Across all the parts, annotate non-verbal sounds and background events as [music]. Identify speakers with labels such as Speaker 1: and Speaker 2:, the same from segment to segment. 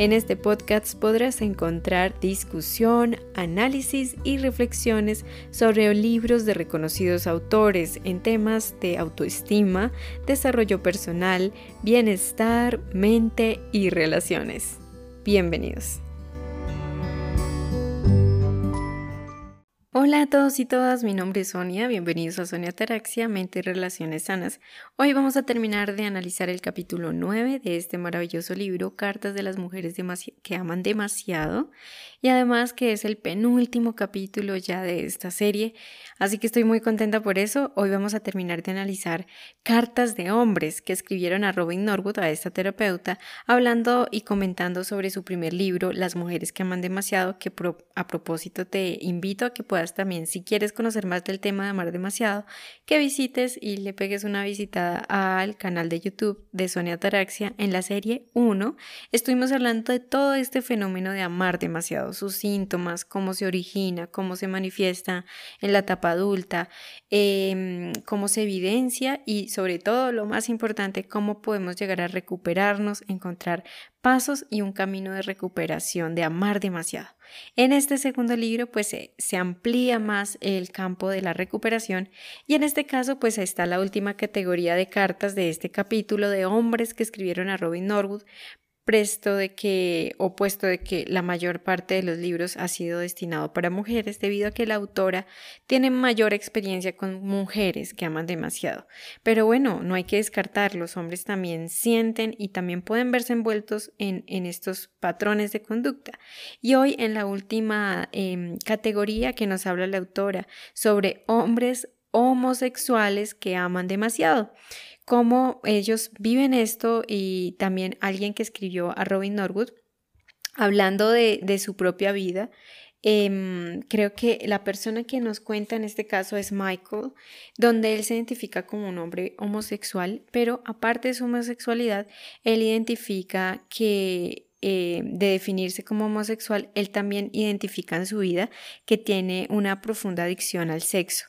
Speaker 1: En este podcast podrás encontrar discusión, análisis y reflexiones sobre libros de reconocidos autores en temas de autoestima, desarrollo personal, bienestar, mente y relaciones. Bienvenidos. Hola a todos y todas, mi nombre es Sonia, bienvenidos a Sonia Taraxia, Mente y Relaciones Sanas. Hoy vamos a terminar de analizar el capítulo 9 de este maravilloso libro, Cartas de las Mujeres que Aman Demasiado, y además que es el penúltimo capítulo ya de esta serie, así que estoy muy contenta por eso. Hoy vamos a terminar de analizar cartas de hombres que escribieron a Robin Norwood, a esta terapeuta, hablando y comentando sobre su primer libro, Las Mujeres que Aman Demasiado, que a propósito te invito a que puedas también, si quieres conocer más del tema de amar demasiado, que visites y le pegues una visitada al canal de YouTube de Sonia Taraxia en la serie 1. Estuvimos hablando de todo este fenómeno de amar demasiado sus síntomas, cómo se origina, cómo se manifiesta en la etapa adulta, em, cómo se evidencia y sobre todo lo más importante, cómo podemos llegar a recuperarnos, encontrar pasos y un camino de recuperación, de amar demasiado. En este segundo libro pues se, amplía más el campo de la recuperación y en este caso pues está la última categoría de cartas de este capítulo de hombres que escribieron a Robin Norwood presto de que, o puesto de que la mayor parte de los libros ha sido destinado para mujeres, debido a que la autora tiene mayor experiencia con mujeres que aman demasiado. Pero bueno, no hay que descartar, los hombres también sienten y también pueden verse envueltos en, en estos patrones de conducta. Y hoy en la última em, categoría que nos habla la autora sobre hombres homosexuales que aman demasiado cómo ellos viven esto y también alguien que escribió a Robin Norwood hablando de, su propia vida. Em, creo que la persona que nos cuenta en este caso es Michael, donde él se identifica como un hombre homosexual, pero aparte de su homosexualidad, él identifica que eh, de definirse como homosexual, él también identifica en su vida que tiene una profunda adicción al sexo.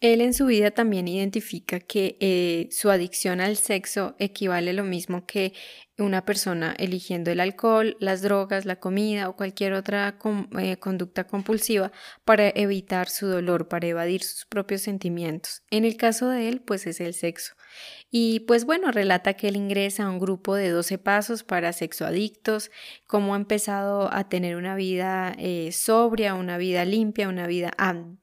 Speaker 1: Él en su vida también identifica que eh, su adicción al sexo equivale a lo mismo que una persona eligiendo el alcohol, las drogas, la comida o cualquier otra eh, conducta compulsiva para evitar su dolor, para evadir sus propios sentimientos. En el caso de él, pues es el sexo. Y pues bueno, relata que él ingresa a un grupo de 12 pasos para sexoadictos, cómo ha empezado a tener una vida eh, sobria, una vida limpia, una vida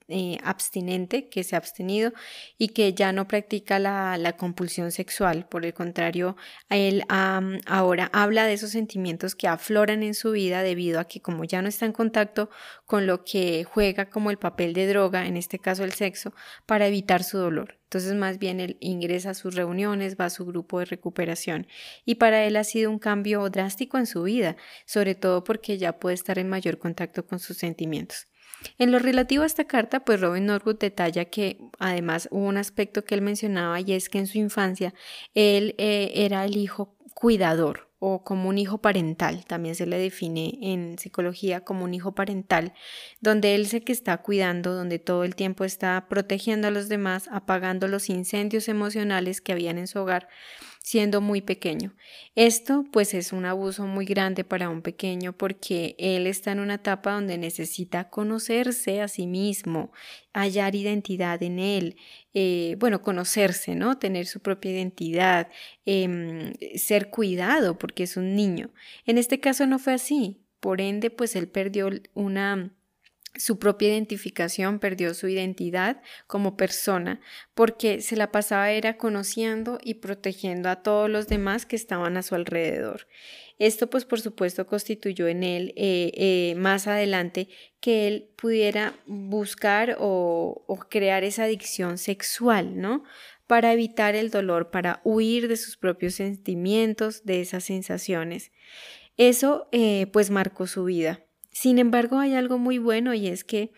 Speaker 1: eh, abstinente, que se ha abstenido y que ya no practica la, la compulsión sexual. Por el contrario, él ahora habla de esos sentimientos que afloran en su vida debido a que como ya no está en contacto con lo que juega como el papel de droga, en este caso el sexo, para evitar su dolor. Entonces más bien él ingresa a sus reuniones, va a su grupo de recuperación y para él ha sido un cambio drástico en su vida, sobre todo porque ya puede estar en mayor contacto con sus sentimientos. En lo relativo a esta carta, pues Robin Norwood detalla que además hubo un aspecto que él mencionaba y es que en su infancia él eh, era el hijo cuidador o como un hijo parental, también se le define en psicología como un hijo parental, donde él sé que está cuidando, donde todo el tiempo está protegiendo a los demás, apagando los incendios emocionales que habían en su hogar siendo muy pequeño. Esto pues es un abuso muy grande para un pequeño porque él está en una etapa donde necesita conocerse a sí mismo, hallar identidad en él, eh, bueno, conocerse, ¿no? Tener su propia identidad, em, ser cuidado porque es un niño. En este caso no fue así. Por ende, pues él perdió una su propia identificación, perdió su identidad como persona, porque se la pasaba era conociendo y protegiendo a todos los demás que estaban a su alrededor. Esto pues por supuesto constituyó en él eh, eh, más adelante que él pudiera buscar o, crear esa adicción sexual, ¿no? Para evitar el dolor, para huir de sus propios sentimientos, de esas sensaciones. Eso eh, pues marcó su vida. Sin embargo, hay algo muy bueno y es que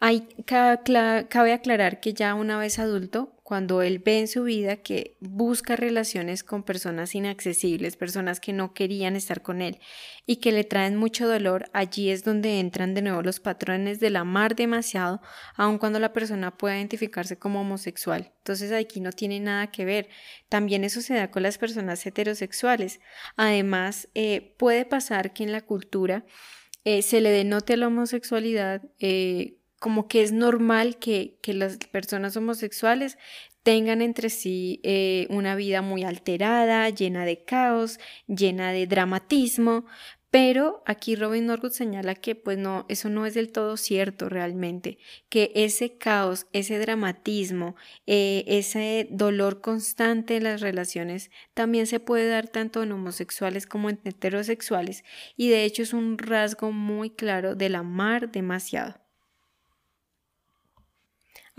Speaker 1: hay, cabe aclarar que ya una vez adulto, cuando él ve en su vida que busca relaciones con personas inaccesibles, personas que no querían estar con él y que le traen mucho dolor, allí es donde entran de nuevo los patrones del amar demasiado, aun cuando la persona pueda identificarse como homosexual. Entonces aquí no tiene nada que ver. También eso se da con las personas heterosexuales. Además, eh, puede pasar que en la cultura eh, se le denote a la homosexualidad eh, como que es normal que, las personas homosexuales tengan entre sí eh, una vida muy alterada, llena de caos, llena de dramatismo, pero aquí Robin Norwood señala que pues no, eso no es del todo cierto realmente, que ese caos, ese dramatismo, eh, ese dolor constante en las relaciones también se puede dar tanto en homosexuales como en heterosexuales y de hecho es un rasgo muy claro del amar demasiado.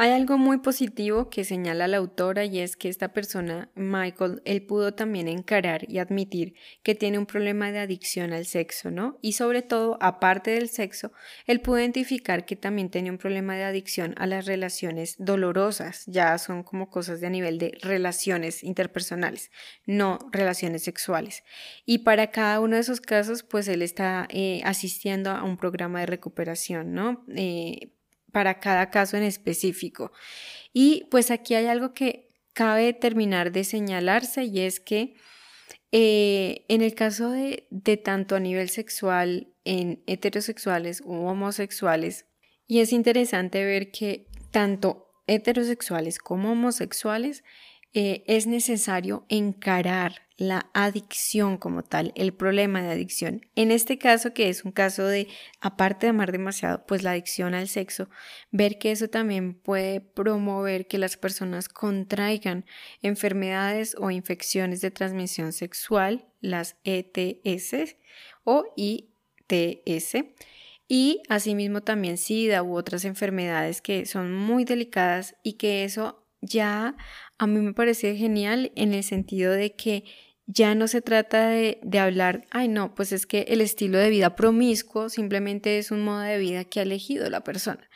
Speaker 1: Hay algo muy positivo que señala la autora y es que esta persona, Michael, él pudo también encarar y admitir que tiene un problema de adicción al sexo, ¿no? Y sobre todo, aparte del sexo, él pudo identificar que también tenía un problema de adicción a las relaciones dolorosas, ya son como cosas de a nivel de relaciones interpersonales, no relaciones sexuales. Y para cada uno de esos casos, pues él está eh, asistiendo a un programa de recuperación, ¿no? Eh, para cada caso en específico. Y pues aquí hay algo que cabe terminar de señalarse y es que eh, en el caso de, de tanto a nivel sexual en heterosexuales u homosexuales, y es interesante ver que tanto heterosexuales como homosexuales eh, es necesario encarar la adicción como tal, el problema de adicción. En este caso, que es un caso de, aparte de amar demasiado, pues la adicción al sexo, ver que eso también puede promover que las personas contraigan enfermedades o infecciones de transmisión sexual, las ETS o ITS y asimismo también SIDA u otras enfermedades que son muy delicadas y que eso ya a mí me parece genial en el sentido de que ya no se trata de, de, hablar, ay no, pues es que el estilo de vida promiscuo simplemente es un modo de vida que ha elegido la persona.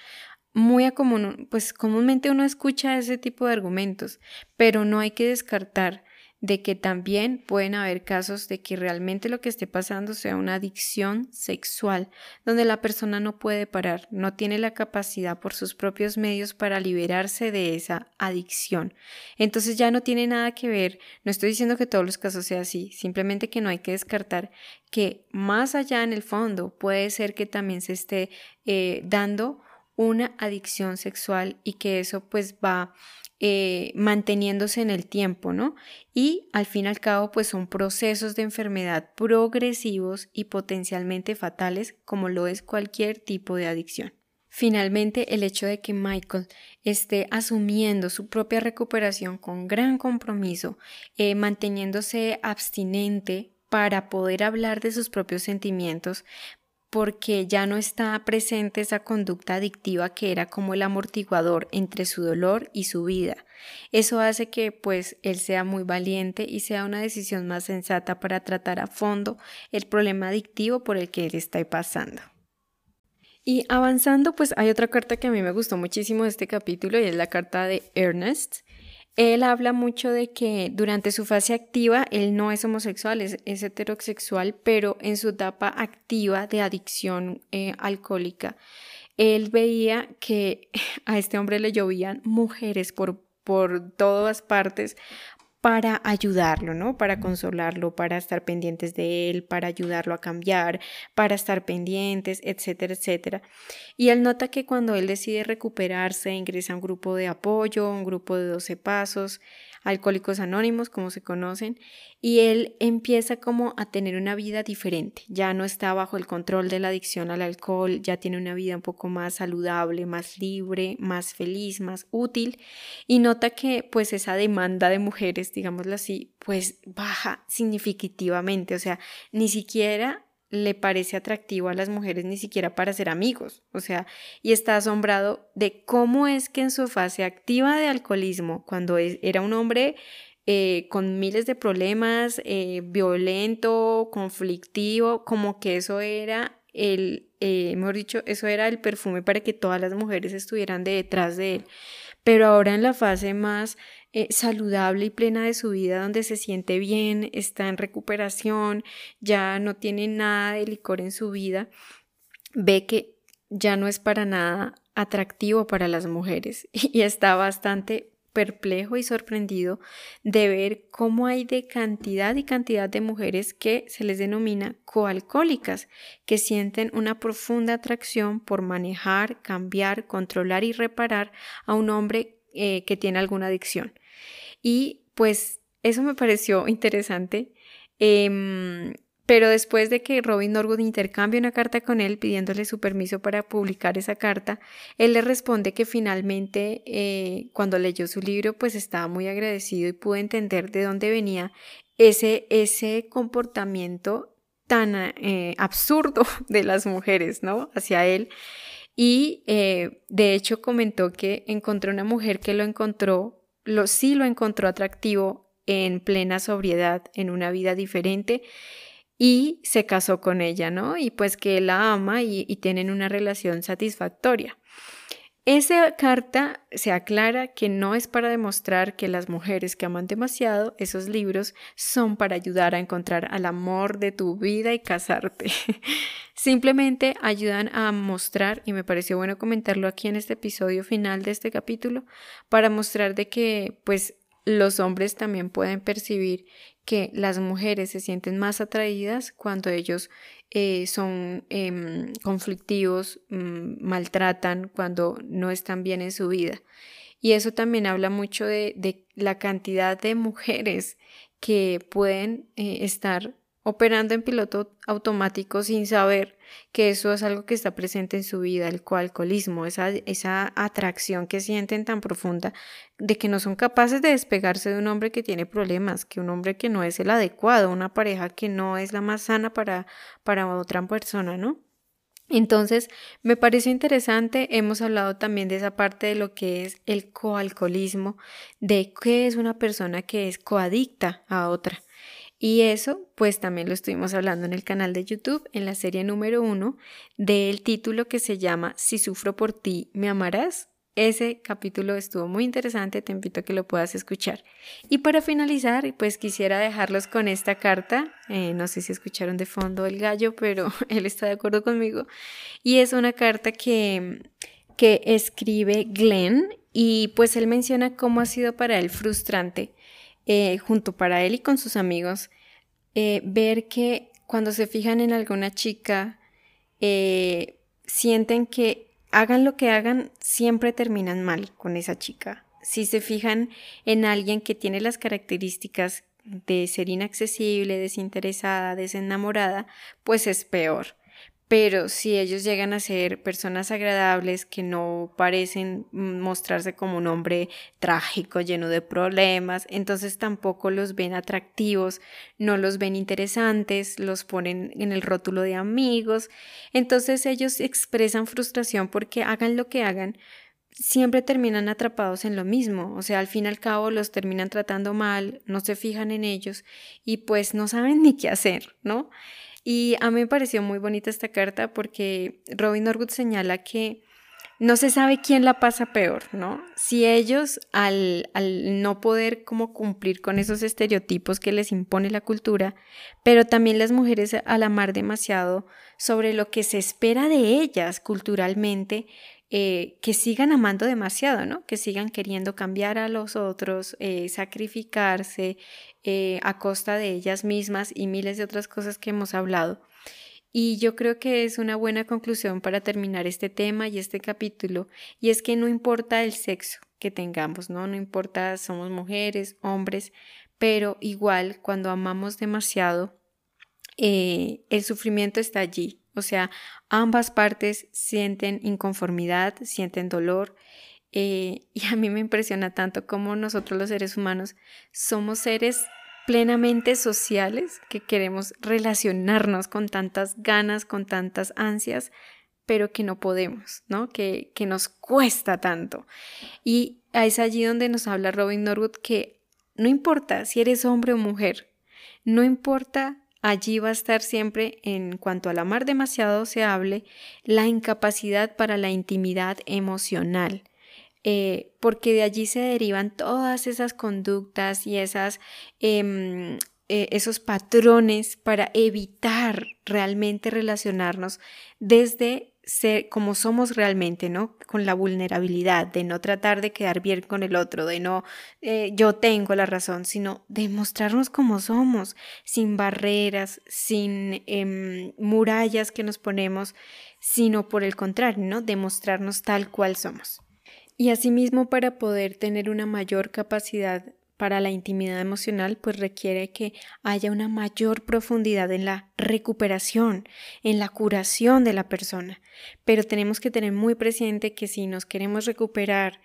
Speaker 1: Muy común, pues comúnmente uno escucha ese tipo de argumentos, pero no hay que descartar de que también pueden haber casos de que realmente lo que esté pasando sea una adicción sexual, donde la persona no puede parar, no tiene la capacidad por sus propios medios para liberarse de esa adicción. Entonces ya no tiene nada que ver, no estoy diciendo que todos los casos sea así, simplemente que no hay que descartar que más allá en el fondo puede ser que también se esté eh, dando una adicción sexual y que eso pues va eh, manteniéndose en el tiempo, ¿no? Y al fin y al cabo, pues son procesos de enfermedad progresivos y potencialmente fatales, como lo es cualquier tipo de adicción. Finalmente, el hecho de que Michael esté asumiendo su propia recuperación con gran compromiso, eh, manteniéndose abstinente para poder hablar de sus propios sentimientos, porque ya no está presente esa conducta adictiva que era como el amortiguador entre su dolor y su vida. Eso hace que pues él sea muy valiente y sea una decisión más sensata para tratar a fondo el problema adictivo por el que él está pasando. Y avanzando, pues hay otra carta que a mí me gustó muchísimo de este capítulo y es la carta de Ernest. Él habla mucho de que durante su fase activa él no es homosexual, es, heterosexual, pero en su etapa activa de adicción eh, alcohólica, él veía que [laughs] a este hombre le llovían mujeres por, por todas partes para ayudarlo, ¿no? Para consolarlo, para estar pendientes de él, para ayudarlo a cambiar, para estar pendientes, etcétera, etcétera. Y él nota que cuando él decide recuperarse, ingresa a un grupo de apoyo, un grupo de 12 pasos, Alcohólicos Anónimos, como se conocen, y él empieza como a tener una vida diferente, ya no está bajo el control de la adicción al alcohol, ya tiene una vida un poco más saludable, más libre, más feliz, más útil, y nota que pues esa demanda de mujeres, digámoslo así, pues baja significativamente, o sea, ni siquiera le parece atractivo a las mujeres ni siquiera para ser amigos, o sea, y está asombrado de cómo es que en su fase activa de alcoholismo, cuando era un hombre eh, con miles de problemas, eh, violento, conflictivo, como que eso era el, eh, mejor dicho, eso era el perfume para que todas las mujeres estuvieran detrás de él. Pero ahora en la fase más eh, saludable y plena de su vida, donde se siente bien, está en recuperación, ya no tiene nada de licor en su vida, ve que ya no es para nada atractivo para las mujeres [laughs] y está bastante perplejo y sorprendido de ver cómo hay de cantidad y cantidad de mujeres que se les denomina coalcohólicas, que sienten una profunda atracción por manejar, cambiar, controlar y reparar a un hombre eh, que tiene alguna adicción. Y pues eso me pareció interesante. Em, pero después de que Robin Norwood intercambia una carta con él pidiéndole su permiso para publicar esa carta, él le responde que finalmente eh, cuando leyó su libro pues estaba muy agradecido y pudo entender de dónde venía ese, ese comportamiento tan eh, absurdo [laughs] de las mujeres, ¿no? Hacia él. Y eh, de hecho comentó que encontró una mujer que lo encontró, lo, sí lo encontró atractivo en plena sobriedad, en una vida diferente y se casó con ella, ¿no? Y pues que la ama y, tienen una relación satisfactoria. Esa carta se aclara que no es para demostrar que las mujeres que aman demasiado esos libros son para ayudar a encontrar al amor de tu vida y casarte. [laughs] Simplemente ayudan a mostrar, y me pareció bueno comentarlo aquí en este episodio final de este capítulo, para mostrar de que pues los hombres también pueden percibir que las mujeres se sienten más atraídas cuando ellos eh, son em, conflictivos, mm, maltratan, cuando no están bien en su vida. Y eso también habla mucho de, la cantidad de mujeres que pueden eh, estar operando en piloto automático sin saber que eso es algo que está presente en su vida, el coalcoholismo, esa, esa atracción que sienten tan profunda de que no son capaces de despegarse de un hombre que tiene problemas, que un hombre que no es el adecuado, una pareja que no es la más sana para, para otra persona, ¿no? Entonces, me parece interesante, hemos hablado también de esa parte de lo que es el coalcoholismo, de qué es una persona que es coadicta a otra. Y eso, pues también lo estuvimos hablando en el canal de YouTube, en la serie número uno, del título que se llama Si sufro por ti, ¿me amarás? Ese capítulo estuvo muy interesante, te invito a que lo puedas escuchar. Y para finalizar, pues quisiera dejarlos con esta carta. Eh, no sé si escucharon de fondo el gallo, pero [laughs] él está de acuerdo conmigo. Y es una carta que, que escribe Glenn y pues él menciona cómo ha sido para él frustrante eh, junto para él y con sus amigos, eh, ver que cuando se fijan en alguna chica, eh, sienten que hagan lo que hagan, siempre terminan mal con esa chica. Si se fijan en alguien que tiene las características de ser inaccesible, desinteresada, desenamorada, pues es peor. Pero si ellos llegan a ser personas agradables que no parecen mostrarse como un hombre trágico, lleno de problemas, entonces tampoco los ven atractivos, no los ven interesantes, los ponen en el rótulo de amigos. Entonces ellos expresan frustración porque hagan lo que hagan, siempre terminan atrapados en lo mismo, o sea, al fin y al cabo los terminan tratando mal, no se fijan en ellos y pues no saben [laughs] ni qué hacer, ¿no? Y a mí me pareció muy bonita esta carta porque Robin Norwood señala que no se sabe quién la pasa peor, ¿no? Si ellos al, al, no poder como cumplir con esos estereotipos que les impone la cultura, pero también las mujeres al amar demasiado sobre lo que se espera de ellas culturalmente, eh, que sigan amando demasiado, ¿no? Que sigan queriendo cambiar a los otros, eh, sacrificarse eh, a costa de ellas mismas y miles de otras cosas que hemos hablado. Y yo creo que es una buena conclusión para terminar este tema y este capítulo, y es que no importa el sexo que tengamos, ¿no? No importa somos mujeres, hombres, pero igual cuando amamos demasiado, el sufrimiento está allí, o sea, ambas partes sienten inconformidad, sienten dolor. Eh, [laughs] y a mí me impresiona tanto cómo nosotros los seres humanos somos seres plenamente sociales que queremos relacionarnos con tantas ganas, con tantas ansias, pero que no podemos, ¿no? Que, que nos cuesta tanto. Y es allí donde nos habla Robin Norwood que no importa si eres hombre o mujer, no importa Allí va a estar siempre, en cuanto al amar demasiado se hable, la incapacidad para la intimidad emocional. eh, porque de allí se derivan todas esas conductas y esas... Em, eh, esos patrones para evitar realmente relacionarnos desde ser como somos realmente, ¿no? Con la vulnerabilidad, de no tratar de quedar bien con el otro, de no eh, yo tengo la razón, sino de mostrarnos como somos, sin barreras, sin em, murallas que nos ponemos, sino por el contrario, ¿no? De mostrarnos tal cual somos. Y asimismo, para poder tener una mayor capacidad para la intimidad emocional, pues requiere que haya una mayor profundidad en la recuperación, en la curación de la persona. Pero tenemos que tener muy presente que si nos queremos recuperar,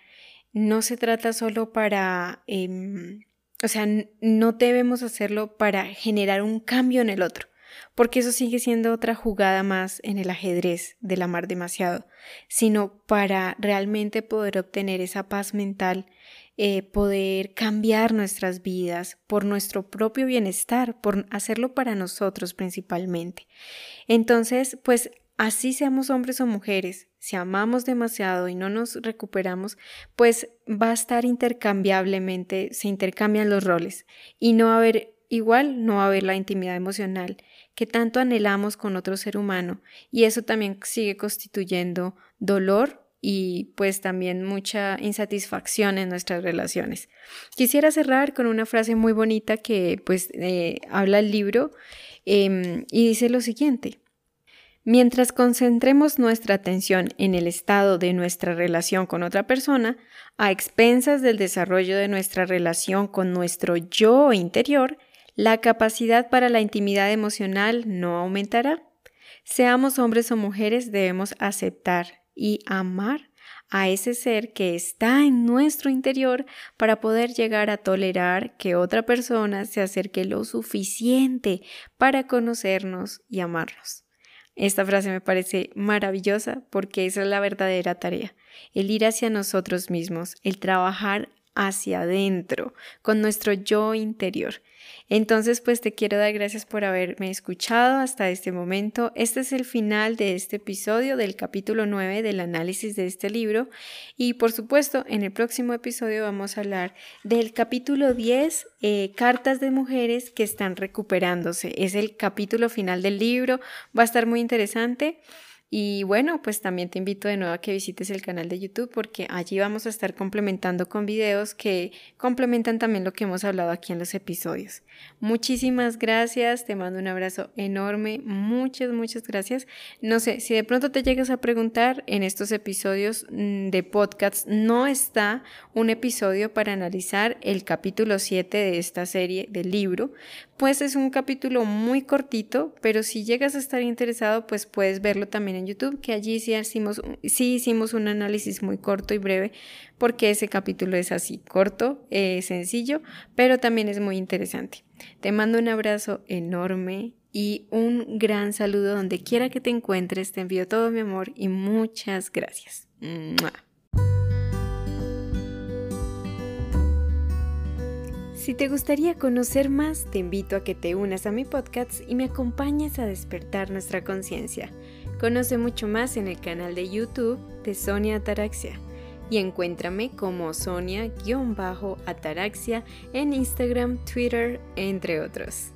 Speaker 1: no se trata solo para, em, o sea, no debemos hacerlo para generar un cambio en el otro, porque eso sigue siendo otra jugada más en el ajedrez del amar demasiado, sino para realmente poder obtener esa paz mental eh, poder cambiar nuestras vidas por nuestro propio bienestar, por hacerlo para nosotros principalmente. Entonces, pues así seamos hombres o mujeres, si amamos demasiado y no nos recuperamos, pues va a estar intercambiablemente, se intercambian los roles y no va a haber igual, no va a haber la intimidad emocional que tanto anhelamos con otro ser humano y eso también sigue constituyendo dolor y pues también mucha insatisfacción en nuestras relaciones. Quisiera cerrar con una frase muy bonita que pues eh, habla el libro em, y dice lo siguiente. Mientras concentremos nuestra atención en el estado de nuestra relación con otra persona, a expensas del desarrollo de nuestra relación con nuestro yo interior, la capacidad para la intimidad emocional no aumentará. Seamos hombres o mujeres, debemos aceptar y amar a ese ser que está en nuestro interior para poder llegar a tolerar que otra persona se acerque lo suficiente para conocernos y amarnos. Esta frase me parece maravillosa porque esa es la verdadera tarea, el ir hacia nosotros mismos, el trabajar hacia adentro, con nuestro yo interior. Entonces, pues te quiero dar gracias por haberme escuchado hasta este momento. Este es el final de este episodio del capítulo 9 del análisis de este libro y por supuesto en el próximo episodio vamos a hablar del capítulo 10, eh, cartas de mujeres que están recuperándose. Es el capítulo final del libro, va a estar muy interesante. Y bueno, pues también te invito de nuevo a que visites el canal de YouTube porque allí vamos a estar complementando con videos que complementan también lo que hemos hablado aquí en los episodios. Muchísimas gracias, te mando un abrazo enorme, muchas, muchas gracias. No sé, si de pronto te llegas a preguntar, en estos episodios mm, de podcast no está un episodio para analizar el capítulo 7 de esta serie del libro, pues es un capítulo muy cortito, pero si llegas a estar interesado, pues puedes verlo también YouTube, que allí sí hicimos, sí hicimos un análisis muy corto y breve, porque ese capítulo es así, corto, eh, sencillo, pero también es muy interesante. Te mando un abrazo enorme y un gran saludo donde quiera que te encuentres. Te envío todo mi amor y muchas gracias. Si te gustaría conocer más, te invito a que te unas a mi podcast y me acompañes a despertar nuestra conciencia. Conoce mucho más en el canal de YouTube de Sonia Ataraxia y encuéntrame como Sonia-Ataraxia en Instagram, Twitter, entre otros.